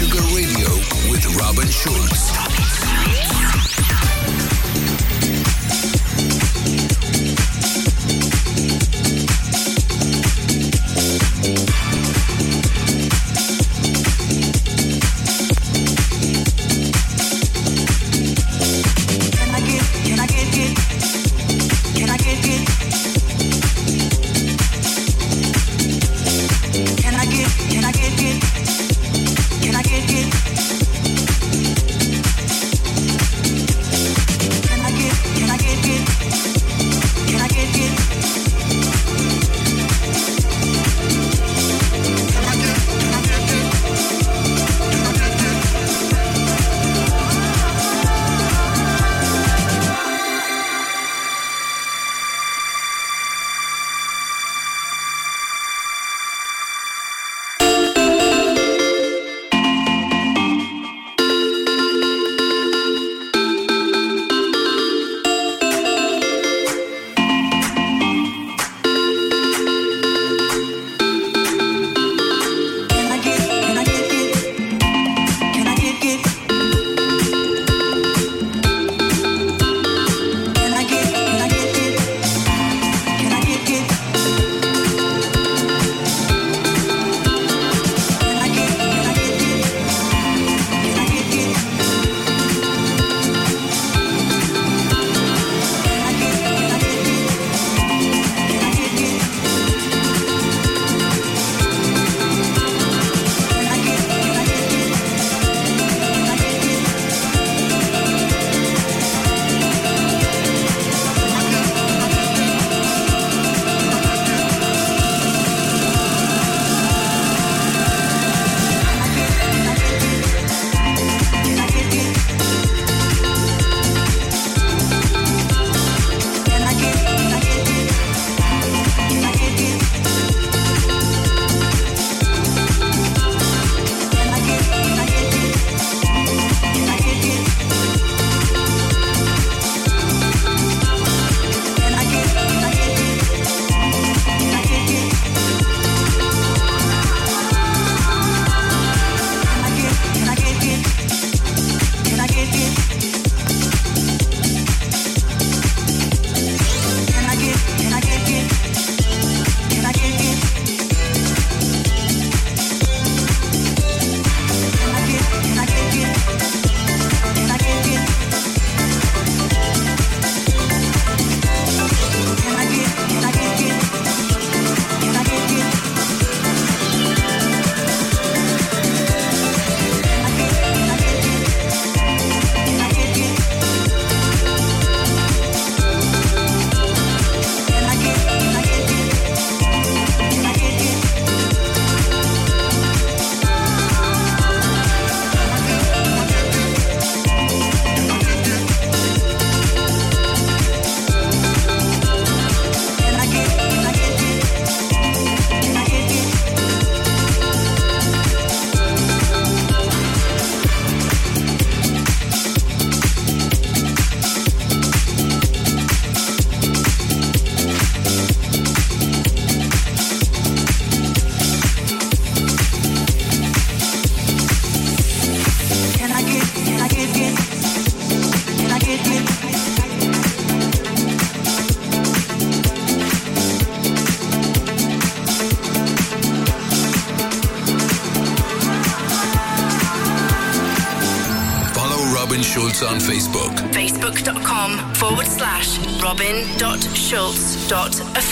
Sugar Radio with Robin Schulz.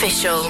official.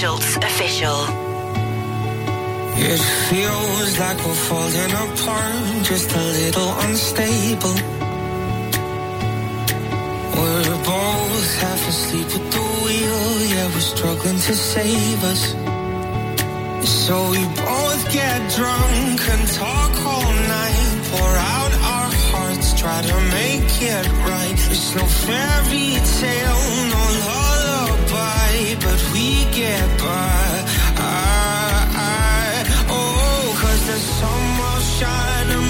Schultz Official. It feels like we're falling apart, just a little unstable. We're both half asleep at the wheel, yeah, we're struggling to save us. So we both get drunk and talk all night, pour out our hearts, try to make it right. It's no fairy tale, no love but we get by. I, I, oh, cause the sun will shine.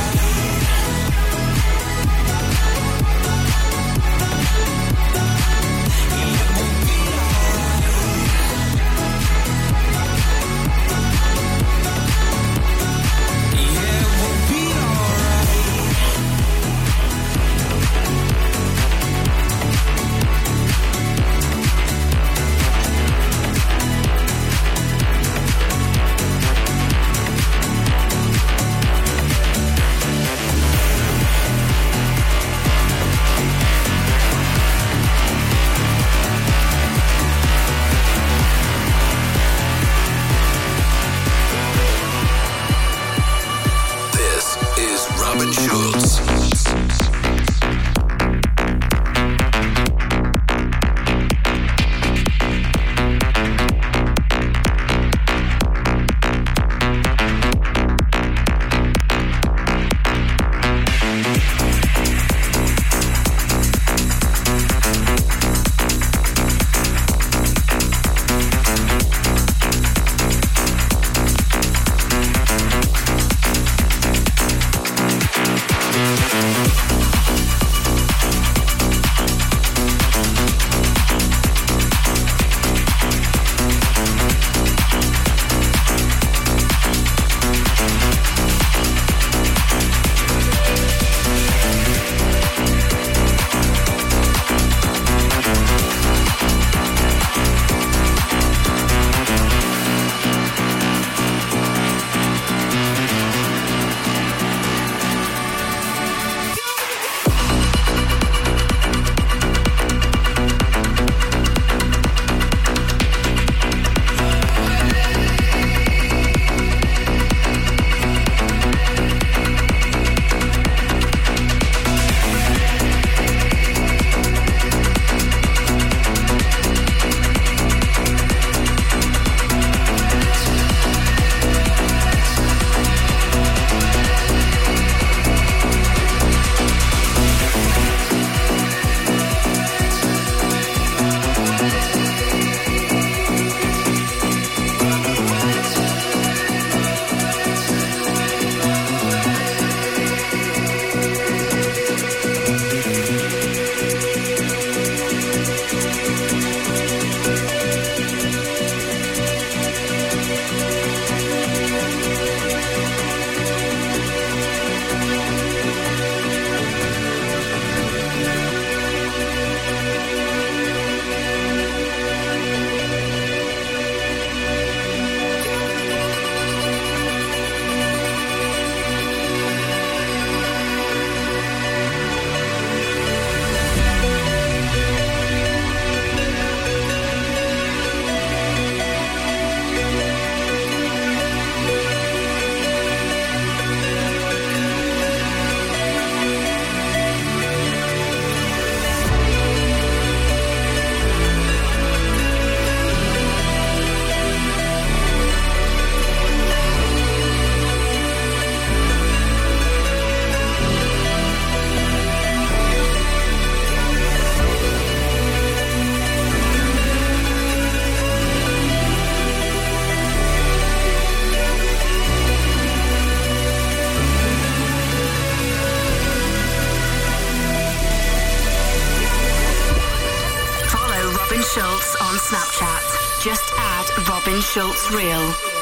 Schultz Real.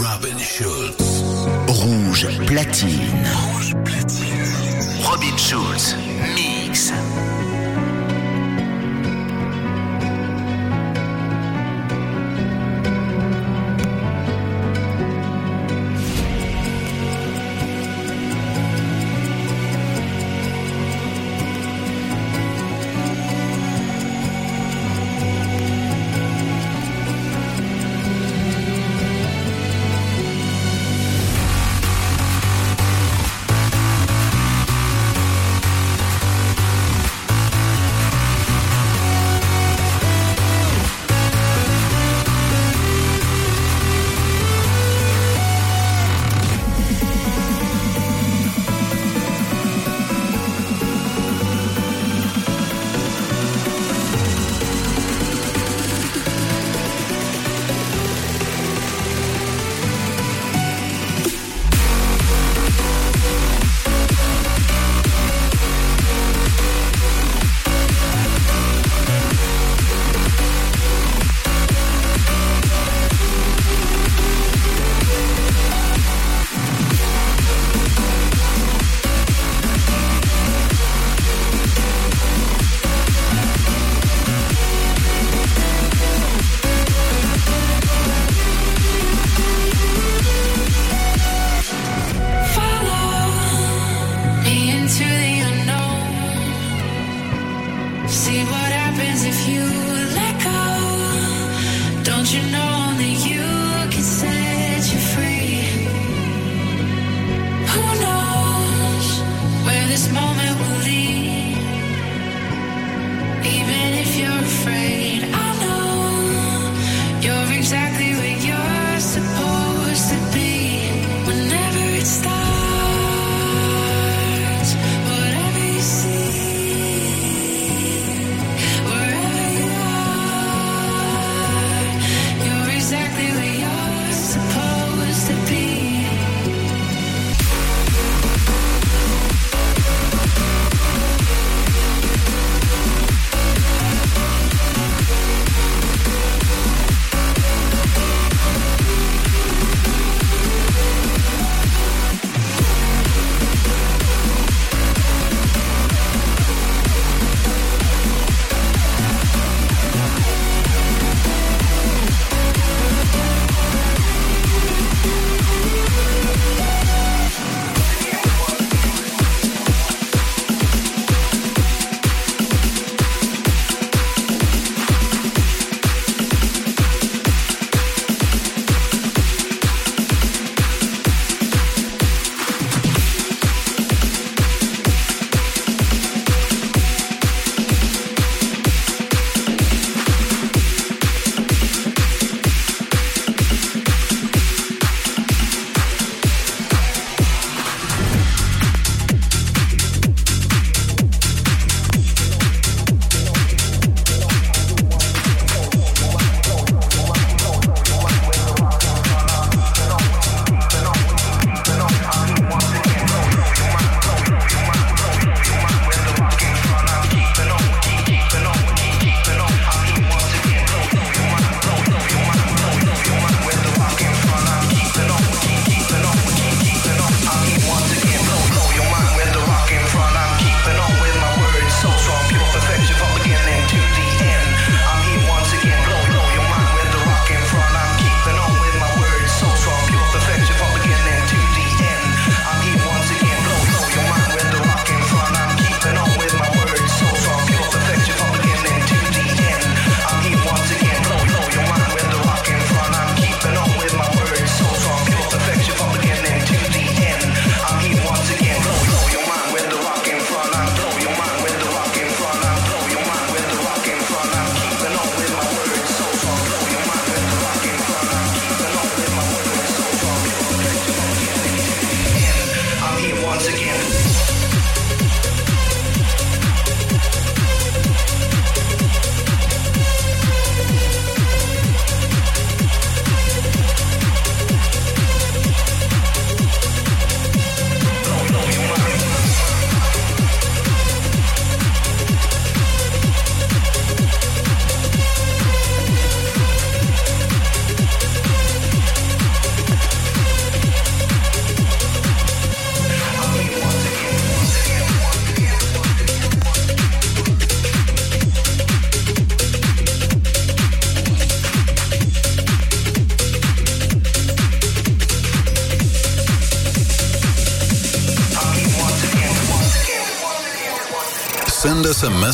Robin Schulz. Rouge platine.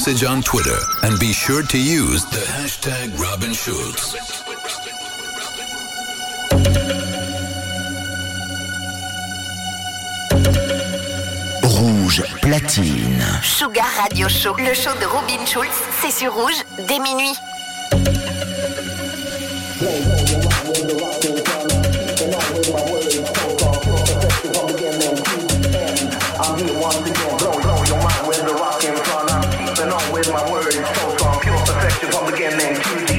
message on Twitter and be sure to use the hashtag Robin Schulz. Rouge platine. Sugar Radio Show. Le show de Robin Schulz, c'est sur Rouge dès minuit. I'm here once again. my word, so far, pure perfection from beginning to the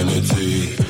Energy.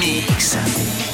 Mix.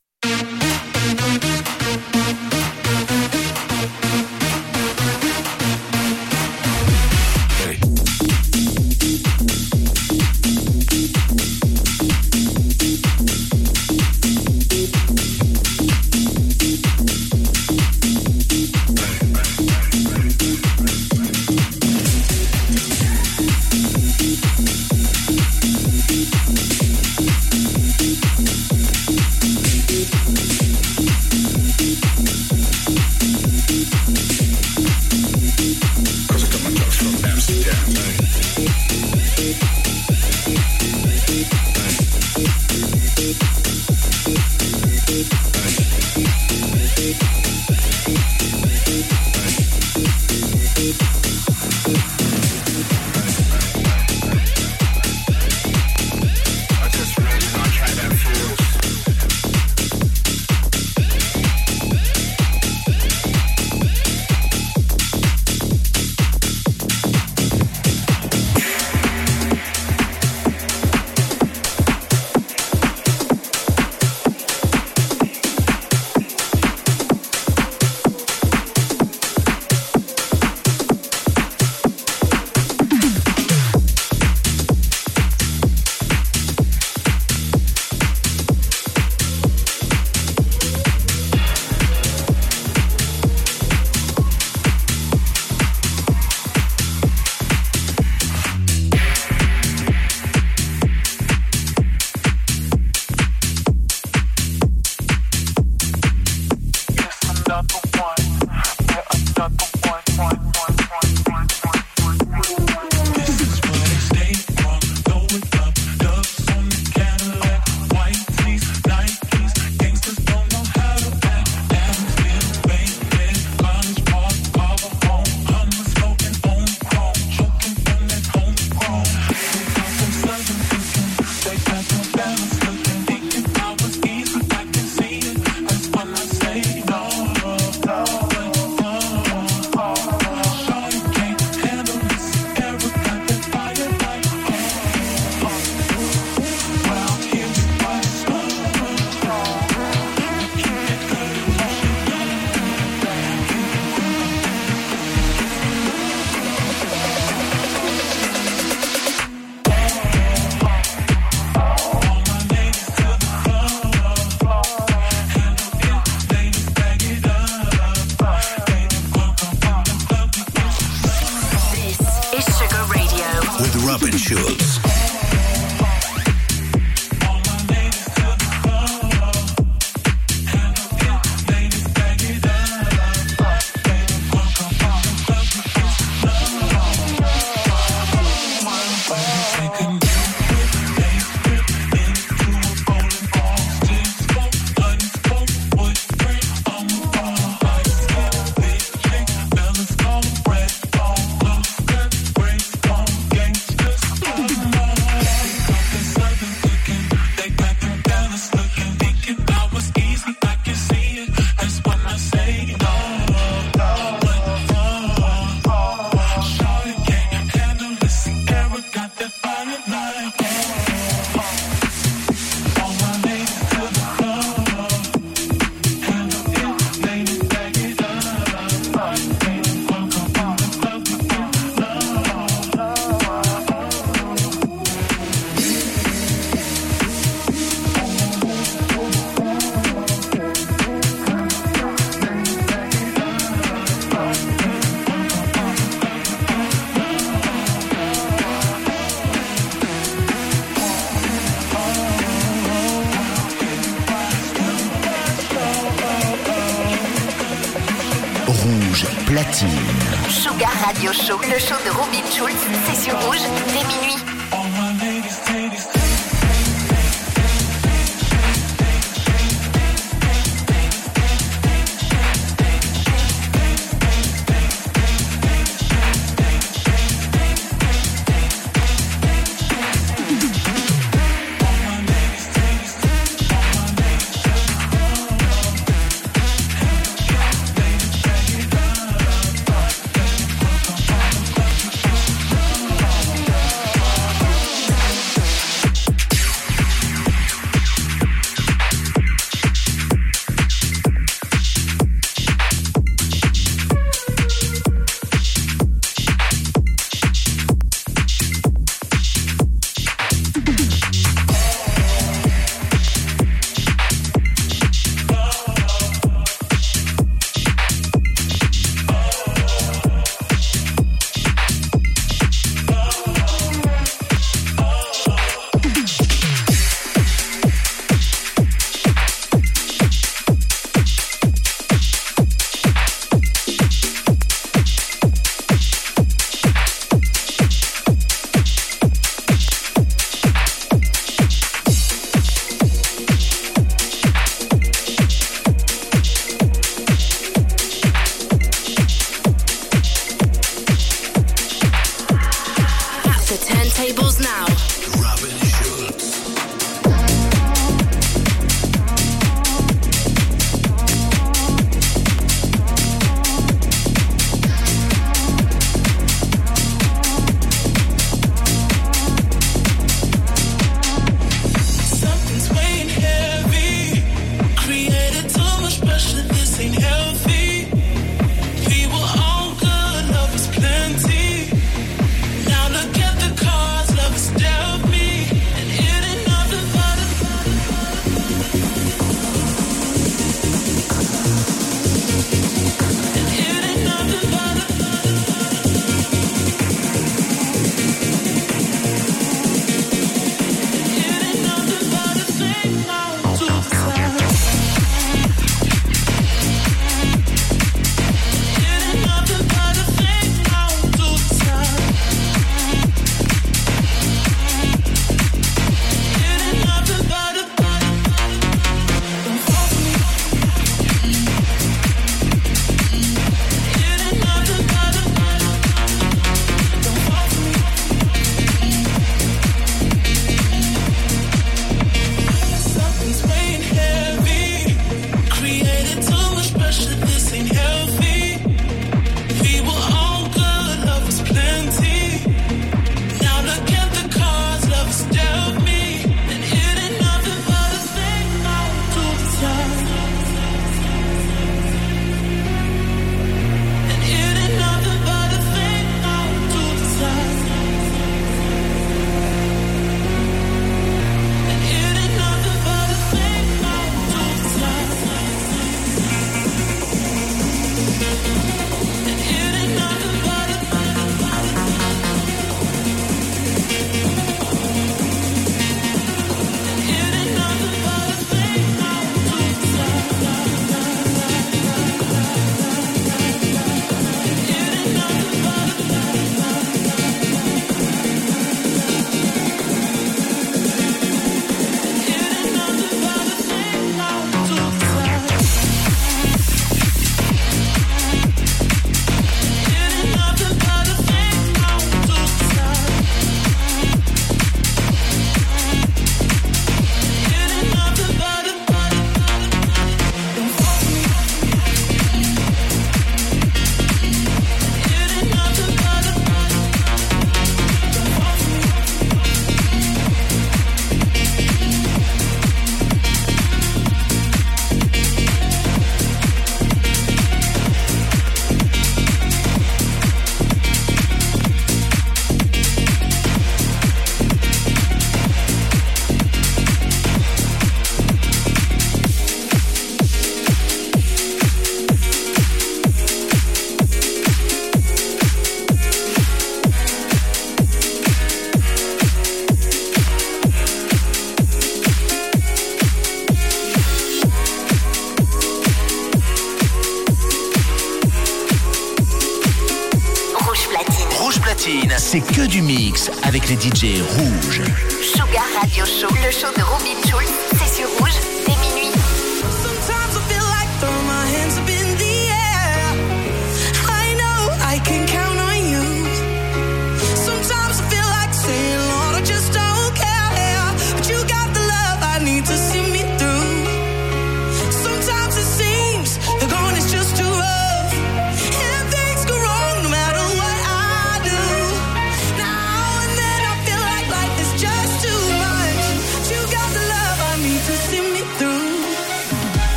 Shoes. Sur rouge.